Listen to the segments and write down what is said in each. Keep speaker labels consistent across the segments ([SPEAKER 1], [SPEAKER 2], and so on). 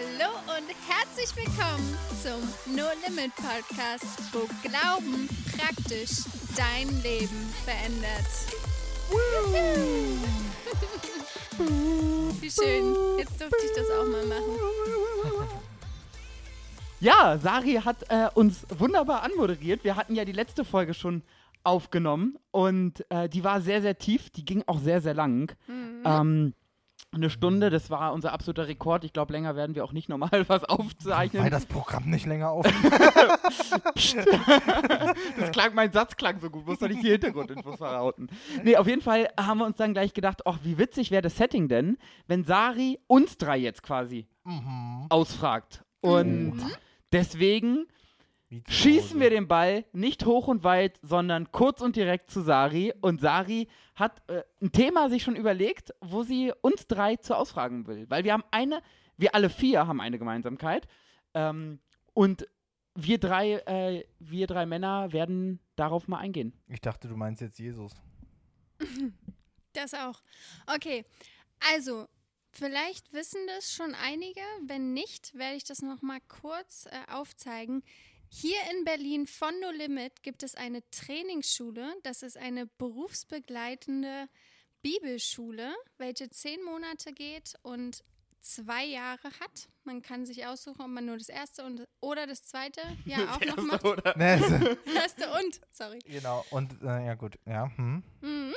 [SPEAKER 1] Hallo und herzlich willkommen zum No Limit Podcast, wo Glauben praktisch dein Leben verändert. Wie schön. Jetzt durfte ich das auch mal machen.
[SPEAKER 2] Ja, Sari hat äh, uns wunderbar anmoderiert. Wir hatten ja die letzte Folge schon aufgenommen und äh, die war sehr, sehr tief. Die ging auch sehr, sehr lang.
[SPEAKER 1] Mhm.
[SPEAKER 2] Ähm, eine Stunde, das war unser absoluter Rekord. Ich glaube, länger werden wir auch nicht normal was aufzeichnen.
[SPEAKER 3] Weil das Programm nicht länger auf.
[SPEAKER 2] das klang, mein Satz klang so gut, muss doch nicht die Hintergrundinfos verraten. Nee, auf jeden Fall haben wir uns dann gleich gedacht, ach, wie witzig wäre das Setting denn, wenn Sari uns drei jetzt quasi
[SPEAKER 3] mhm.
[SPEAKER 2] ausfragt. Und
[SPEAKER 1] Mhm.
[SPEAKER 2] deswegen schießen wir den Ball nicht hoch und weit, sondern kurz und direkt zu Sari. Und Sari hat äh, ein Thema sich schon überlegt, wo sie uns drei zu ausfragen will. Weil wir haben eine, wir alle vier haben eine Gemeinsamkeit. Ähm, und wir drei, äh, wir drei Männer werden darauf mal eingehen.
[SPEAKER 3] Ich dachte, du meinst jetzt Jesus.
[SPEAKER 1] Das auch. Okay, also vielleicht wissen das schon einige. Wenn nicht, werde ich das noch mal kurz äh, aufzeigen. Hier in Berlin von No Limit gibt es eine Trainingsschule. Das ist eine berufsbegleitende Bibelschule, welche zehn Monate geht und zwei Jahre hat. Man kann sich aussuchen, ob man nur das erste und, oder das zweite Jahr auch noch macht.
[SPEAKER 3] So-
[SPEAKER 1] Erste und, sorry.
[SPEAKER 3] genau. Und, äh, ja, gut. Ja, hm.
[SPEAKER 1] Mhm.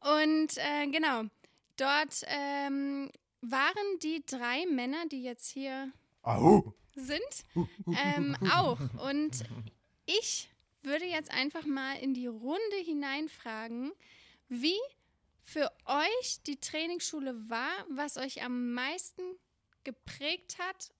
[SPEAKER 1] Und äh, genau, dort ähm, waren die drei Männer, die jetzt hier
[SPEAKER 3] Au.
[SPEAKER 1] sind, ähm, auch. Und ich würde jetzt einfach mal in die Runde hineinfragen, wie für euch die Trainingsschule war, was euch am meisten geprägt hat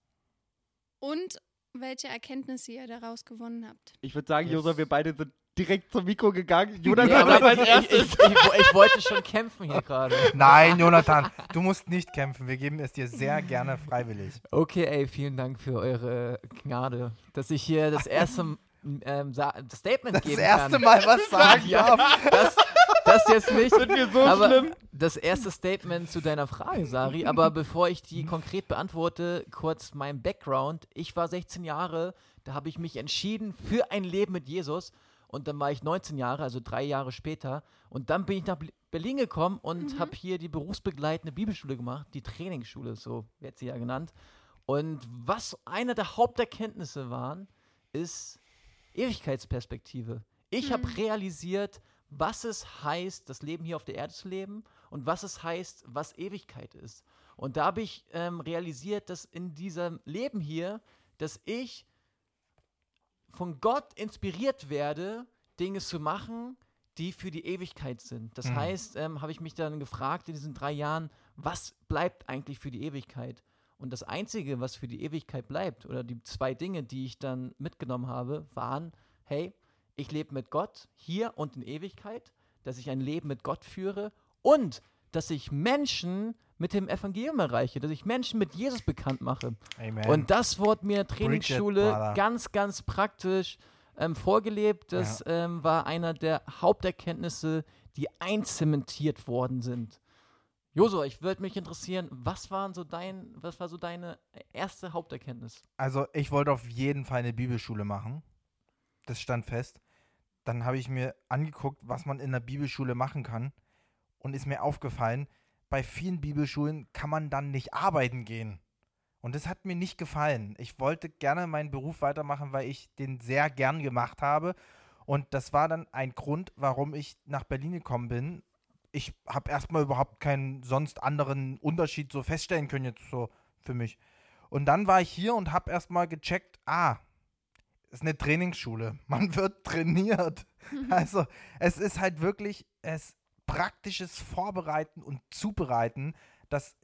[SPEAKER 1] und welche Erkenntnisse ihr daraus gewonnen habt.
[SPEAKER 2] Ich würde sagen. Josa, wir beide sind direkt zum Mikro gegangen. Jonathan
[SPEAKER 4] aber
[SPEAKER 2] als
[SPEAKER 4] ich, ich,
[SPEAKER 2] erstes.
[SPEAKER 4] ich, ich, ich wollte schon kämpfen hier gerade.
[SPEAKER 3] Nein, Jonathan, du musst nicht kämpfen. Wir geben es dir sehr gerne freiwillig.
[SPEAKER 4] Okay, ey, vielen Dank für eure Gnade, dass ich hier das erste ähm, das Statement
[SPEAKER 3] Das
[SPEAKER 4] geben
[SPEAKER 3] erste
[SPEAKER 4] kann.
[SPEAKER 3] Mal was sagen
[SPEAKER 4] Ja,
[SPEAKER 3] darf.
[SPEAKER 4] das, das jetzt nicht.
[SPEAKER 2] Sind wir so
[SPEAKER 4] aber
[SPEAKER 2] schlimm?
[SPEAKER 4] das erste Statement zu deiner Frage, Sari. Aber bevor ich die konkret beantworte, kurz mein Background. Ich war 16 Jahre, da habe ich mich entschieden für ein Leben mit Jesus. Und dann war ich 19 Jahre, also drei Jahre später. Und dann bin ich nach Berlin gekommen und habe hier die berufsbegleitende Bibelschule gemacht, die Trainingsschule, so wird sie ja genannt. Und was eine der Haupterkenntnisse waren, ist Ewigkeitsperspektive. Ich habe realisiert, was es heißt, das Leben hier auf der Erde zu leben und was es heißt, was Ewigkeit ist. Und da habe ich ähm, realisiert, dass in diesem Leben hier, dass ich von Gott inspiriert werde, Dinge zu machen, die für die Ewigkeit sind. Das
[SPEAKER 3] Mhm.
[SPEAKER 4] heißt, ähm, habe ich mich dann gefragt in diesen drei Jahren, was bleibt eigentlich für die Ewigkeit? Und das Einzige, was für die Ewigkeit bleibt, oder die zwei Dinge, die ich dann mitgenommen habe, waren, hey, ich lebe mit Gott hier und in Ewigkeit, dass ich ein Leben mit Gott führe und dass ich Menschen mit dem Evangelium erreiche, dass ich Menschen mit Jesus bekannt mache.
[SPEAKER 3] Amen.
[SPEAKER 4] Und das wurde mir
[SPEAKER 3] Preach it,
[SPEAKER 4] Trainingsschule ganz, ganz praktisch ähm, vorgelebt. Das ähm, war einer der Haupterkenntnisse, die einzementiert worden sind. Joso, ich würde mich interessieren, was waren so dein, was war so deine erste Haupterkenntnis?
[SPEAKER 3] Also, ich wollte auf jeden Fall eine Bibelschule machen. Das stand fest. Dann habe ich mir angeguckt, was man in der Bibelschule machen kann. Und ist mir aufgefallen, bei vielen Bibelschulen kann man dann nicht arbeiten gehen. Und das hat mir nicht gefallen. Ich wollte gerne meinen Beruf weitermachen, weil ich den sehr gern gemacht habe. Und das war dann ein Grund, warum ich nach Berlin gekommen bin. Ich habe erstmal überhaupt keinen sonst anderen Unterschied so feststellen können jetzt so für mich. Und dann war ich hier und habe erstmal gecheckt, ah, ist eine Trainingsschule. Man wird trainiert. Also es ist halt wirklich es praktisches Vorbereiten und Zubereiten, das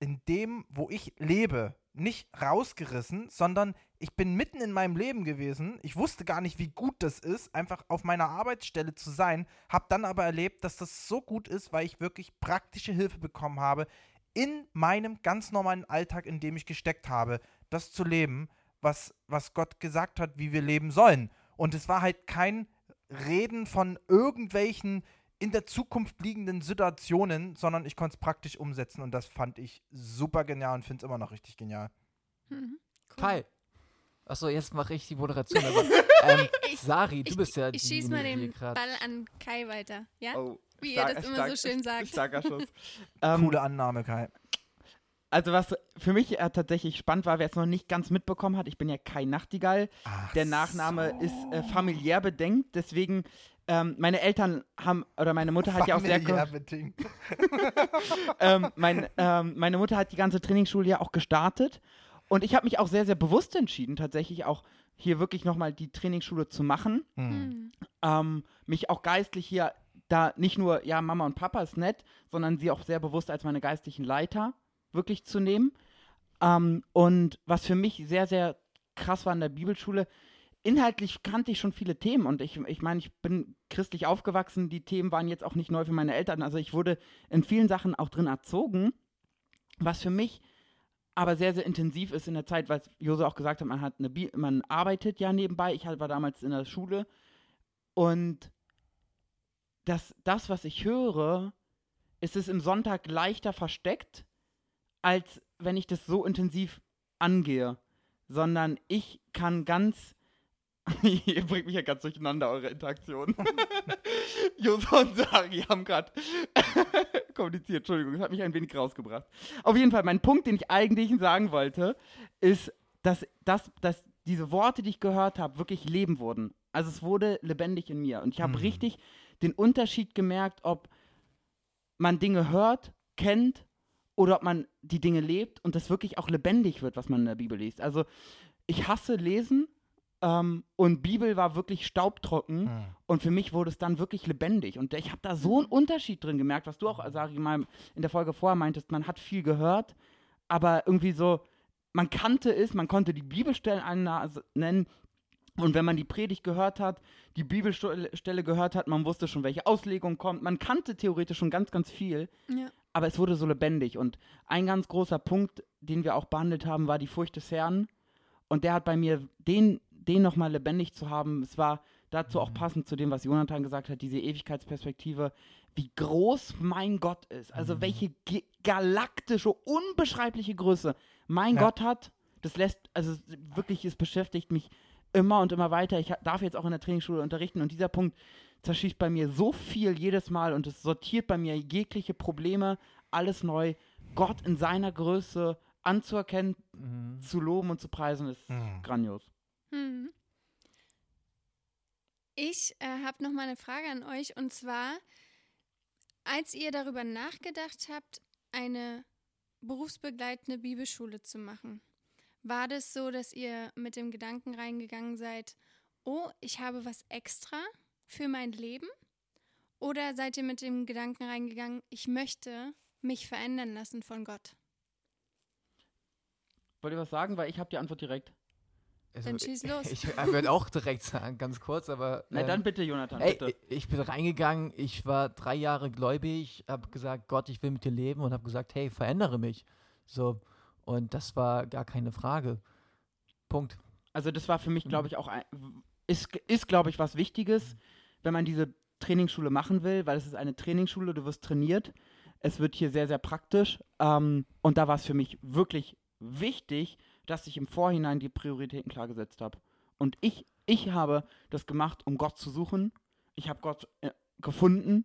[SPEAKER 3] in dem, wo ich lebe, nicht rausgerissen, sondern ich bin mitten in meinem Leben gewesen. Ich wusste gar nicht, wie gut das ist, einfach auf meiner Arbeitsstelle zu sein. Habe dann aber erlebt, dass das so gut ist, weil ich wirklich praktische Hilfe bekommen habe, in meinem ganz normalen Alltag, in dem ich gesteckt habe, das zu leben, was, was Gott gesagt hat, wie wir leben sollen. Und es war halt kein Reden von irgendwelchen in der Zukunft liegenden Situationen, sondern ich konnte es praktisch umsetzen und das fand ich super genial und finde es immer noch richtig genial.
[SPEAKER 1] Mhm. Cool.
[SPEAKER 4] Kai. Achso, jetzt mache ich die Moderation. Aber, ähm,
[SPEAKER 1] Ich-
[SPEAKER 4] Sari, du
[SPEAKER 1] ich,
[SPEAKER 4] bist ja
[SPEAKER 1] Ich schieße mal den
[SPEAKER 4] die grad-
[SPEAKER 1] Ball an Kai weiter. Ja?
[SPEAKER 2] Oh,
[SPEAKER 1] Wie ihr das immer so schön sagt.
[SPEAKER 2] Starker Schuss. ähm,
[SPEAKER 3] Coole Annahme, Kai.
[SPEAKER 2] Also was für mich äh, tatsächlich spannend war, wer es noch nicht ganz mitbekommen hat, ich bin ja Kai Nachtigall.
[SPEAKER 3] Ach
[SPEAKER 2] Der Nachname
[SPEAKER 3] so.
[SPEAKER 2] ist äh, familiär bedingt, deswegen ähm, meine Eltern haben, oder meine Mutter hat ja auch sehr...
[SPEAKER 3] Familiär bedingt.
[SPEAKER 2] ähm, mein, ähm, meine Mutter hat die ganze Trainingsschule ja auch gestartet und ich habe mich auch sehr, sehr bewusst entschieden, tatsächlich auch hier wirklich nochmal die Trainingsschule zu machen.
[SPEAKER 3] Hm.
[SPEAKER 1] Hm.
[SPEAKER 2] ähm, mich auch geistlich hier da nicht nur, ja, Mama und Papa ist nett, sondern sie auch sehr bewusst als meine geistlichen Leiter wirklich zu nehmen. Ähm, und was für mich sehr, sehr krass war in der Bibelschule, inhaltlich kannte ich schon viele Themen und ich, ich meine, ich bin christlich aufgewachsen, die Themen waren jetzt auch nicht neu für meine Eltern, also ich wurde in vielen Sachen auch drin erzogen, was für mich aber sehr, sehr intensiv ist in der Zeit, weil Jose auch gesagt hat, man hat eine Bi man arbeitet ja nebenbei. Ich war damals in der Schule und das, das, was ich höre, ist es im Sonntag leichter versteckt, als wenn ich das so intensiv angehe. Sondern ich kann ganz. Ihr bringt mich ja ganz durcheinander, eure Interaktion. Jose und Sari haben gerade kommuniziert, Entschuldigung, das hat mich ein wenig rausgebracht. Auf jeden Fall, mein Punkt, den ich eigentlich sagen wollte, ist, dass, dass, dass diese Worte, die ich gehört habe, wirklich Leben wurden. Also es wurde lebendig in mir. Und ich habe
[SPEAKER 3] Mhm.
[SPEAKER 2] richtig den Unterschied gemerkt, ob man Dinge hört, kennt oder ob man die Dinge lebt und das wirklich auch lebendig wird, was man in der Bibel liest. Also ich hasse Lesen ähm, und Bibel war wirklich staubtrocken.
[SPEAKER 3] Hm.
[SPEAKER 2] Und für mich wurde es dann wirklich lebendig. Und ich habe da so einen Unterschied drin gemerkt, was du auch, sag ich mal, in der Folge vorher meintest, man hat viel gehört, aber irgendwie so, man kannte es, man konnte die Bibelstellen anna- nennen. Und wenn man die Predigt gehört hat, die Bibelstelle gehört hat, man wusste schon, welche Auslegung kommt. Man kannte theoretisch schon ganz, ganz viel,
[SPEAKER 1] Ja.
[SPEAKER 2] Aber es wurde so lebendig. Und ein ganz großer Punkt, den wir auch behandelt haben, war die Furcht des Herrn. Und der hat bei mir den, den nochmal lebendig zu haben. Es war dazu auch passend zu dem, was Jonathan gesagt hat, diese Ewigkeitsperspektive, wie groß mein Gott ist. Also welche ge- galaktische, unbeschreibliche Größe mein
[SPEAKER 3] Ja.
[SPEAKER 2] Gott hat. Das lässt, also wirklich, es beschäftigt mich immer und immer weiter. Ich darf jetzt auch in der Trainingsschule unterrichten und dieser Punkt zerschießt bei mir so viel jedes Mal und es sortiert bei mir jegliche Probleme, alles neu. Gott in seiner Größe anzuerkennen,
[SPEAKER 4] Mhm.
[SPEAKER 2] zu loben und zu preisen, ist
[SPEAKER 3] Hm.
[SPEAKER 2] grandios.
[SPEAKER 1] Hm. Ich äh, habe noch mal eine Frage an euch und zwar, als ihr darüber nachgedacht habt, eine berufsbegleitende Bibelschule zu machen, war das so, dass ihr mit dem Gedanken reingegangen seid, oh, ich habe was extra für mein Leben? Oder seid ihr mit dem Gedanken reingegangen, ich möchte mich verändern lassen von Gott?
[SPEAKER 2] Wollt ihr was sagen? Weil ich habe die Antwort direkt.
[SPEAKER 4] Also,
[SPEAKER 1] Dann schieß los.
[SPEAKER 4] Ich würde auch direkt sagen, ganz kurz, aber.
[SPEAKER 2] Na
[SPEAKER 4] ähm,
[SPEAKER 2] dann bitte, Jonathan,
[SPEAKER 4] Ey,
[SPEAKER 2] bitte.
[SPEAKER 4] ich- ich bin reingegangen, ich war drei Jahre gläubig, habe gesagt, Gott, ich will mit dir leben und habe gesagt, hey, verändere mich. So, und das war gar keine Frage. Punkt.
[SPEAKER 2] Also das war für mich,
[SPEAKER 4] Mhm.
[SPEAKER 2] glaube ich, auch ein, ist, ist glaube ich, was Wichtiges, wenn man diese Trainingsschule machen will, weil es ist eine Trainingsschule, du wirst trainiert. Es wird hier sehr, sehr praktisch. Ähm, und da war es für mich wirklich wichtig, dass ich im Vorhinein die Prioritäten klar gesetzt habe. Und ich, ich habe das gemacht, um Gott zu suchen. Ich habe Gott äh, gefunden.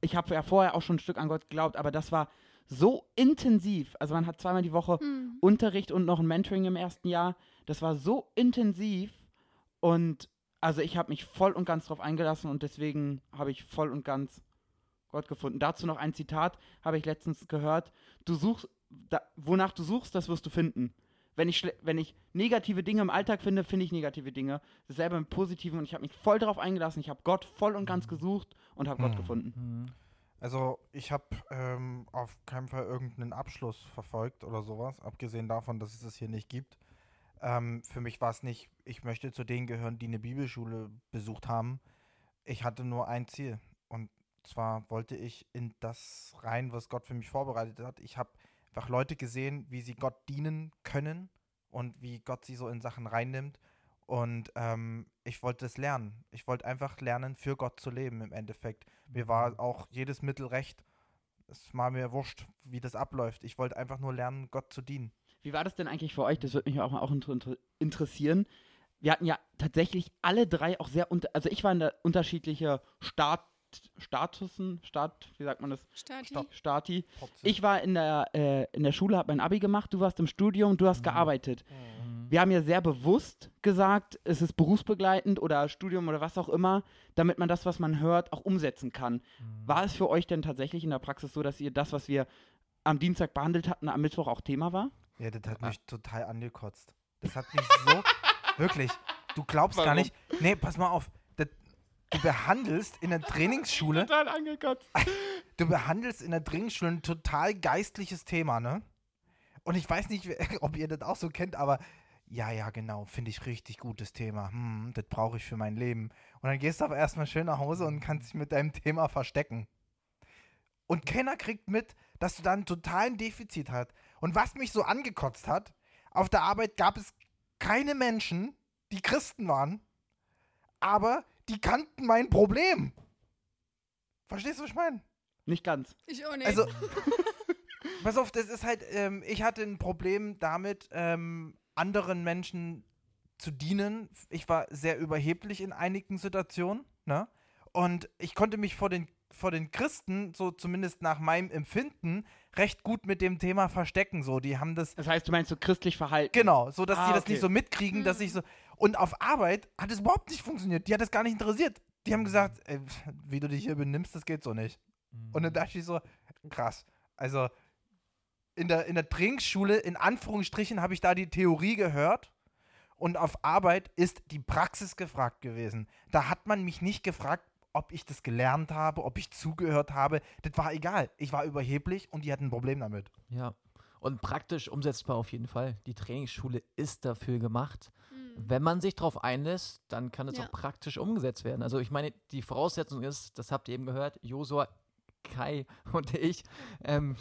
[SPEAKER 2] Ich habe ja vorher auch schon ein Stück an Gott geglaubt, aber das war so intensiv. Also man hat zweimal die Woche
[SPEAKER 1] Hm.
[SPEAKER 2] Unterricht und noch ein Mentoring im ersten Jahr. Das war so intensiv und also ich habe mich voll und ganz drauf eingelassen und deswegen habe ich voll und ganz Gott gefunden. Dazu noch ein Zitat, habe ich letztens gehört. Du suchst, da, wonach du suchst, das wirst du finden. Wenn ich, wenn ich negative Dinge im Alltag finde, finde ich negative Dinge. Dasselbe mit positiven und ich habe mich voll darauf eingelassen. Ich habe Gott voll und ganz gesucht und habe Gott
[SPEAKER 3] Hm.
[SPEAKER 2] gefunden.
[SPEAKER 4] Mhm.
[SPEAKER 3] Also ich habe ähm, auf keinen Fall irgendeinen Abschluss verfolgt oder sowas, abgesehen davon, dass es es hier nicht gibt. Ähm, für mich war es nicht, ich möchte zu denen gehören, die eine Bibelschule besucht haben. Ich hatte nur ein Ziel und zwar wollte ich in das rein, was Gott für mich vorbereitet hat. Ich habe einfach Leute gesehen, wie sie Gott dienen können und wie Gott sie so in Sachen reinnimmt. Und ähm, ich wollte es lernen. Ich wollte einfach lernen, für Gott zu leben im Endeffekt. Mir war auch jedes Mittel recht. Es war mir wurscht, wie das abläuft. Ich wollte einfach nur lernen, Gott zu dienen.
[SPEAKER 2] Wie war das denn eigentlich für euch? Das würde mich auch, auch inter inter interessieren. Wir hatten ja tatsächlich alle drei auch sehr unter, also ich war in der unterschiedliche Start, Statusen, Start, wie sagt man das?
[SPEAKER 1] Stati.
[SPEAKER 2] Stati.
[SPEAKER 3] Option.
[SPEAKER 2] Ich war in der, äh, in der Schule, habe mein Abi gemacht, du warst im Studium, du hast
[SPEAKER 3] Mhm.
[SPEAKER 2] gearbeitet.
[SPEAKER 3] Mhm.
[SPEAKER 2] Wir haben ja sehr bewusst gesagt, es ist berufsbegleitend oder Studium oder was auch immer, damit man das, was man hört, auch umsetzen kann.
[SPEAKER 3] Mhm.
[SPEAKER 2] War es für euch denn tatsächlich in der Praxis so, dass ihr das, was wir am Dienstag behandelt hatten, am Mittwoch auch Thema war?
[SPEAKER 3] Ja, das
[SPEAKER 2] Ah.
[SPEAKER 3] hat mich total angekotzt. Das hat mich so, wirklich, du glaubst gar
[SPEAKER 2] Warum?
[SPEAKER 3] nicht. Nee, pass mal auf. Das, du behandelst in der Trainingsschule,
[SPEAKER 2] Total angekotzt.
[SPEAKER 3] du behandelst in der Trainingsschule ein total geistliches Thema, ne? Und ich weiß nicht, ob ihr das auch so kennt, aber ja, ja, genau, finde ich richtig gutes Thema. Hm, das brauche ich für mein Leben. Und dann gehst du aber erstmal schön nach Hause und kannst dich mit deinem Thema verstecken. Und keiner kriegt mit, dass du da einen totalen Defizit hast. Und was mich so angekotzt hat, auf der Arbeit gab es keine Menschen, die Christen waren, aber die kannten mein Problem. Verstehst du, was ich meine?
[SPEAKER 2] Nicht ganz.
[SPEAKER 1] Ich auch nicht.
[SPEAKER 3] Also, pass auf, das ist halt, ähm, ich hatte ein Problem damit, ähm, anderen Menschen zu dienen. Ich war sehr überheblich in einigen Situationen, ne? Und ich konnte mich vor den, vor den Christen, so zumindest nach meinem Empfinden, recht gut mit dem Thema verstecken. So, die haben das
[SPEAKER 2] Das heißt, du meinst so christlich verhalten.
[SPEAKER 3] Genau, so dass
[SPEAKER 2] Ah,
[SPEAKER 3] die das
[SPEAKER 2] okay.
[SPEAKER 3] nicht so mitkriegen, dass
[SPEAKER 1] Mhm.
[SPEAKER 3] ich so. Und auf Arbeit hat es überhaupt nicht funktioniert. Die hat es gar nicht interessiert. Die haben gesagt, ey, wie du dich hier benimmst, das geht so nicht. Und dann dachte ich so, krass. Also in der, in der Trinkschule, in Anführungsstrichen, habe ich da die Theorie gehört. Und auf Arbeit ist die Praxis gefragt gewesen. Da hat man mich nicht gefragt, ob ich das gelernt habe, ob ich zugehört habe. Das war egal. Ich war überheblich und die hatten ein Problem damit.
[SPEAKER 4] Ja. Und praktisch umsetzbar auf jeden Fall. Die Trainingsschule ist dafür gemacht.
[SPEAKER 1] Hm.
[SPEAKER 4] Wenn man sich darauf einlässt, dann kann es
[SPEAKER 1] Ja.
[SPEAKER 4] auch praktisch umgesetzt werden. Also ich meine, die Voraussetzung ist, das habt ihr eben gehört, Josua, Kai und ich, ähm,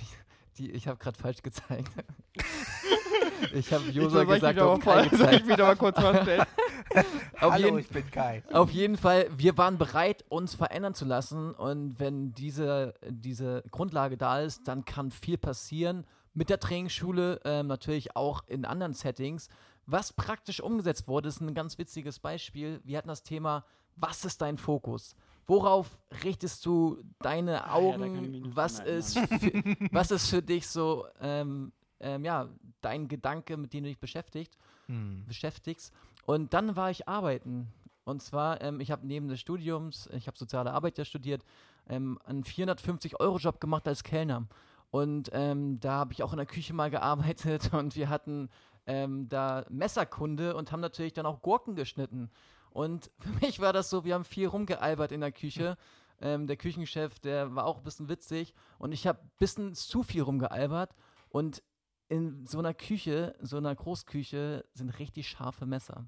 [SPEAKER 4] die, ich habe gerade falsch gezeigt. ich habe Josua gesagt und Kai
[SPEAKER 2] Soll ich
[SPEAKER 4] gezeigt.
[SPEAKER 2] mich doch mal kurz vorstellen?
[SPEAKER 4] Auf
[SPEAKER 3] Hallo,
[SPEAKER 4] jeden,
[SPEAKER 3] ich bin Kai.
[SPEAKER 4] auf jeden Fall, wir waren bereit, uns verändern zu lassen. Und wenn diese, diese Grundlage da ist, dann kann viel passieren mit der Trainingsschule, ähm, natürlich auch in anderen Settings. Was praktisch umgesetzt wurde, ist ein ganz witziges Beispiel. Wir hatten das Thema, was ist dein Fokus? Worauf richtest du deine
[SPEAKER 2] Ah, ja,
[SPEAKER 4] Augen?
[SPEAKER 2] noch
[SPEAKER 4] was, ist für, was ist für dich so, ähm, ähm, ja, dein Gedanke, mit dem du dich beschäftigt?
[SPEAKER 3] Hm.
[SPEAKER 4] beschäftigst. Und dann war ich arbeiten. Und zwar, ähm, ich habe neben des Studiums, ich habe soziale Arbeit ja studiert, ähm, einen 450-Euro-Job gemacht als Kellner. Und ähm, da habe ich auch in der Küche mal gearbeitet und wir hatten ähm, da Messerkunde und haben natürlich dann auch Gurken geschnitten. Und für mich war das so, wir haben viel rumgealbert in der Küche. Ähm, der Küchenchef, der war auch ein bisschen witzig und ich habe ein bisschen zu viel rumgealbert. Und in so einer Küche, so einer Großküche, sind richtig scharfe Messer.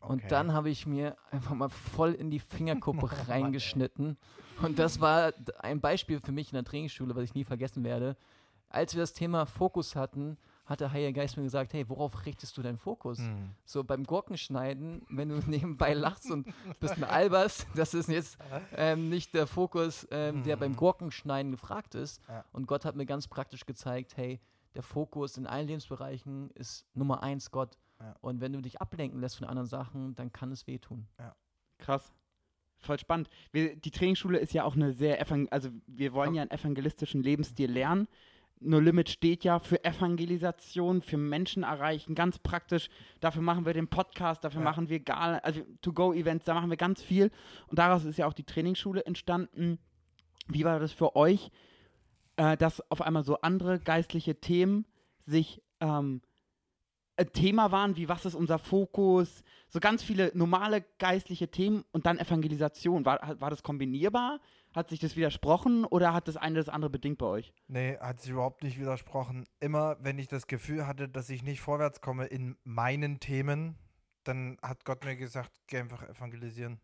[SPEAKER 4] Und
[SPEAKER 3] Okay.
[SPEAKER 4] dann habe ich mir einfach mal voll in die Fingerkuppe
[SPEAKER 3] Oh Mann,
[SPEAKER 4] reingeschnitten. Und das war ein Beispiel für mich in der Trainingsschule, was ich nie vergessen werde. Als wir das Thema Fokus hatten, hat der Heilige Geist mir gesagt, hey, worauf richtest du deinen Fokus?
[SPEAKER 3] Hm.
[SPEAKER 4] So beim Gurkenschneiden, wenn du nebenbei lachst und bist ein Albers, das ist jetzt ähm, nicht der Fokus, ähm, der beim
[SPEAKER 3] Mhm.
[SPEAKER 4] Gurkenschneiden gefragt ist.
[SPEAKER 3] Ja.
[SPEAKER 4] Und Gott hat mir ganz praktisch gezeigt, hey, der Fokus in allen Lebensbereichen ist Nummer eins Gott.
[SPEAKER 3] Ja.
[SPEAKER 4] Und wenn du dich ablenken lässt von anderen Sachen, dann kann es wehtun.
[SPEAKER 2] Krass. Voll spannend. Wir, die Trainingsschule ist ja auch eine sehr, evang also wir wollen ja einen evangelistischen Lebensstil lernen. No Limit steht ja für Evangelisation, für Menschen erreichen, ganz praktisch. Dafür machen wir den Podcast, dafür
[SPEAKER 3] Ja.
[SPEAKER 2] machen wir Gala, also To-Go-Events, da machen wir ganz viel. Und daraus ist ja auch die Trainingsschule entstanden. Wie war das für euch, äh, dass auf einmal so andere geistliche Themen sich ähm, ein Thema waren, wie was ist unser Fokus, so ganz viele normale geistliche Themen und dann Evangelisation. War, war das kombinierbar? Hat sich das widersprochen oder hat das eine das andere bedingt bei euch?
[SPEAKER 3] Nee, hat sich überhaupt nicht widersprochen. Immer, wenn ich das Gefühl hatte, dass ich nicht vorwärts komme in meinen Themen, dann hat Gott mir gesagt, geh einfach evangelisieren.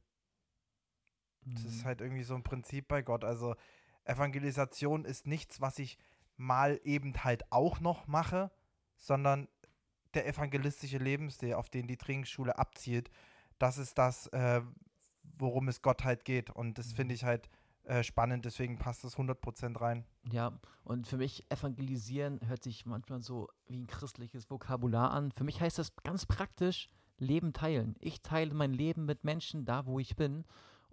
[SPEAKER 3] Das
[SPEAKER 4] Mhm.
[SPEAKER 3] ist halt irgendwie so ein Prinzip bei Gott. Also Evangelisation ist nichts, was ich mal eben halt auch noch mache, sondern der evangelistische Lebensstil, auf den die Trainingsschule abzielt, das ist das, äh, worum es Gott halt geht. Und das finde ich halt äh, spannend, deswegen passt das 100% rein.
[SPEAKER 4] Ja, und für mich evangelisieren hört sich manchmal so wie ein christliches Vokabular an. Für mich heißt das ganz praktisch Leben teilen. Ich teile mein Leben mit Menschen da, wo ich bin.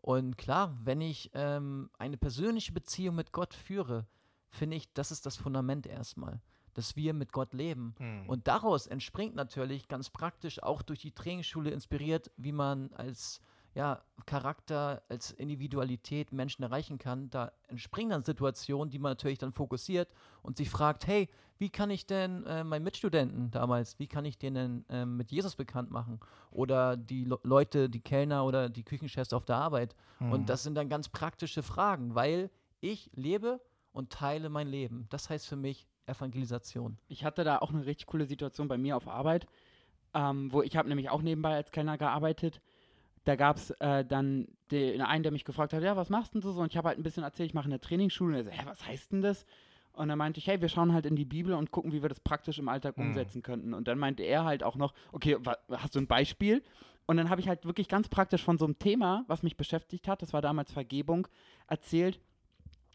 [SPEAKER 4] Und klar, wenn ich ähm, eine persönliche Beziehung mit Gott führe, finde ich, das ist das Fundament erstmal, dass wir mit Gott leben.
[SPEAKER 3] Hm.
[SPEAKER 4] Und daraus entspringt natürlich ganz praktisch auch durch die Trainingsschule inspiriert, wie man als ja, Charakter, als Individualität Menschen erreichen kann. Da entspringen dann Situationen, die man natürlich dann fokussiert und sich fragt, hey, wie kann ich denn äh, meinen Mitstudenten damals, wie kann ich denen äh, mit Jesus bekannt machen? Oder die Le Leute, die Kellner oder die Küchenchefs auf der Arbeit.
[SPEAKER 3] Mhm.
[SPEAKER 4] Und das sind dann ganz praktische Fragen, weil ich lebe und teile mein Leben. Das heißt für mich Evangelisation.
[SPEAKER 2] Ich hatte da auch eine richtig coole Situation bei mir auf Arbeit, ähm, wo ich habe nämlich auch nebenbei als Kellner gearbeitet. Da gab es äh, dann den einen, der mich gefragt hat, ja, was machst denn du so? Und ich habe halt ein bisschen erzählt, ich mache eine Trainingsschule. Und er so, hä, was heißt denn das? Und dann meinte ich, hey, wir schauen halt in die Bibel und gucken, wie wir das praktisch im Alltag
[SPEAKER 3] Mhm.
[SPEAKER 2] umsetzen könnten. Und dann meinte er halt auch noch, okay, hast du ein Beispiel? Und dann habe ich halt wirklich ganz praktisch von so einem Thema, was mich beschäftigt hat, das war damals Vergebung, erzählt,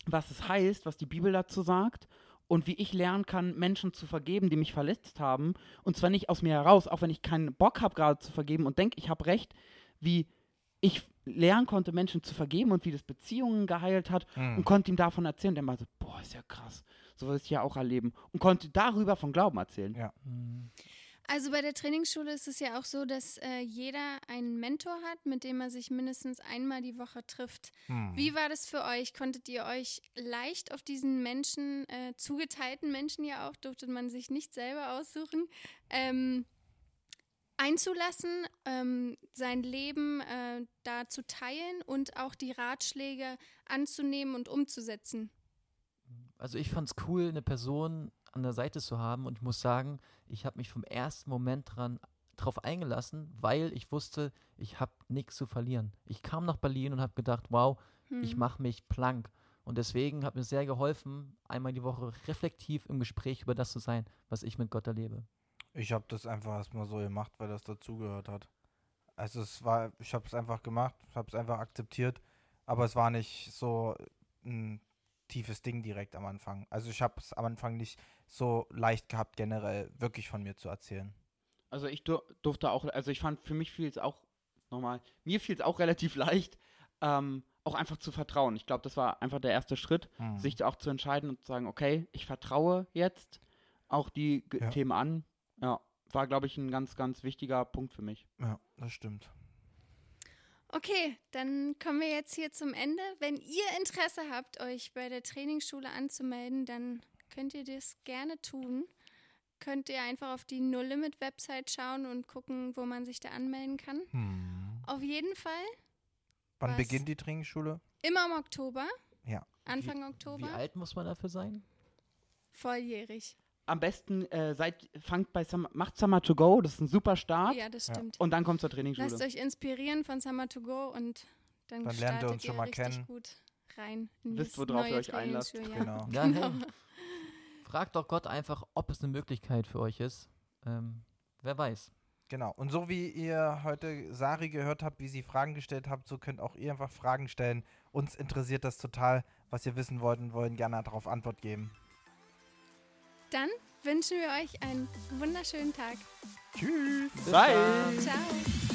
[SPEAKER 2] was es heißt, was die Bibel dazu sagt und wie ich lernen kann, Menschen zu vergeben, die mich verletzt haben. Und zwar nicht aus mir heraus, auch wenn ich keinen Bock habe, gerade zu vergeben und denke, ich habe recht, wie ich lernen konnte, Menschen zu vergeben und wie das Beziehungen geheilt hat
[SPEAKER 3] Hm.
[SPEAKER 2] und konnte ihm davon erzählen. Der meinte, boah, ist ja krass, so will ich ja auch erleben. Und konnte darüber von Glauben erzählen.
[SPEAKER 3] Ja.
[SPEAKER 1] Also bei der Trainingsschule ist es ja auch so, dass äh, jeder einen Mentor hat, mit dem er sich mindestens einmal die Woche trifft.
[SPEAKER 3] Hm.
[SPEAKER 1] Wie war das für euch? Konntet ihr euch leicht auf diesen Menschen, äh, zugeteilten Menschen ja auch, durfte man sich nicht selber aussuchen, ähm, einzulassen, ähm, sein Leben äh, da zu teilen und auch die Ratschläge anzunehmen und umzusetzen?
[SPEAKER 4] Also ich fand es cool, eine Person an der Seite zu haben und ich muss sagen, ich habe mich vom ersten Moment dran drauf eingelassen, weil ich wusste, ich habe nichts zu verlieren. Ich kam nach Berlin und habe gedacht, wow, ich
[SPEAKER 1] Hm.
[SPEAKER 4] mache mich plank. Und deswegen hat mir sehr geholfen, einmal die Woche reflektiv im Gespräch über das zu sein, was ich mit Gott erlebe.
[SPEAKER 3] Ich habe das einfach erstmal so gemacht, weil das dazugehört hat. Also es war, ich habe es einfach gemacht, ich habe es einfach akzeptiert, aber es war nicht so ein tiefes Ding direkt am Anfang. Also ich habe es am Anfang nicht so leicht gehabt, generell wirklich von mir zu erzählen.
[SPEAKER 2] Also ich dur durfte auch, also ich fand, für mich fiel es auch, nochmal, mir fiel es auch relativ leicht, ähm, auch einfach zu vertrauen. Ich glaube, das war einfach der erste Schritt,
[SPEAKER 3] Hm.
[SPEAKER 2] sich auch zu entscheiden und zu sagen, okay, ich vertraue jetzt auch die G
[SPEAKER 3] Ja.
[SPEAKER 2] Themen an. Ja, war, glaube ich, ein ganz, ganz wichtiger Punkt für mich.
[SPEAKER 3] Ja, das stimmt.
[SPEAKER 1] Okay, dann kommen wir jetzt hier zum Ende. Wenn ihr Interesse habt, euch bei der Trainingsschule anzumelden, dann könnt ihr das gerne tun. Könnt ihr einfach auf die No Limit Website schauen und gucken, wo man sich da anmelden kann.
[SPEAKER 3] Hm.
[SPEAKER 1] Auf jeden Fall
[SPEAKER 3] Wann beginnt die Trainingsschule?
[SPEAKER 1] immer im Oktober.
[SPEAKER 3] Ja.
[SPEAKER 1] Anfang
[SPEAKER 4] Wie
[SPEAKER 1] Oktober.
[SPEAKER 4] alt muss man dafür sein?
[SPEAKER 1] Volljährig.
[SPEAKER 2] Am besten äh, seid, fangt bei Summer, macht Summer to Go, das ist ein super Start.
[SPEAKER 1] Ja, das
[SPEAKER 3] Ja.
[SPEAKER 1] stimmt.
[SPEAKER 2] Und dann kommt zur Trainingsschule.
[SPEAKER 1] Lasst euch inspirieren von Summer to Go und dann,
[SPEAKER 3] Dann lernt ihr uns schon mal
[SPEAKER 1] richtig
[SPEAKER 3] kennen.
[SPEAKER 1] gut rein in
[SPEAKER 2] Wisst, worauf ihr euch einlasst.
[SPEAKER 1] Trainingsschuljahr.
[SPEAKER 3] Genau.
[SPEAKER 4] Ja, hey. Fragt doch Gott einfach, ob es eine Möglichkeit für euch ist. Ähm, wer weiß.
[SPEAKER 3] Genau. Und so wie ihr heute Sari gehört habt, wie sie Fragen gestellt habt, so könnt auch ihr einfach Fragen stellen. Uns interessiert das total, was ihr wissen wollt und wollen gerne darauf Antwort geben.
[SPEAKER 1] Dann wünschen wir euch einen wunderschönen Tag.
[SPEAKER 3] Tschüss.
[SPEAKER 4] Bis
[SPEAKER 2] Bye.
[SPEAKER 4] dann.
[SPEAKER 1] Ciao.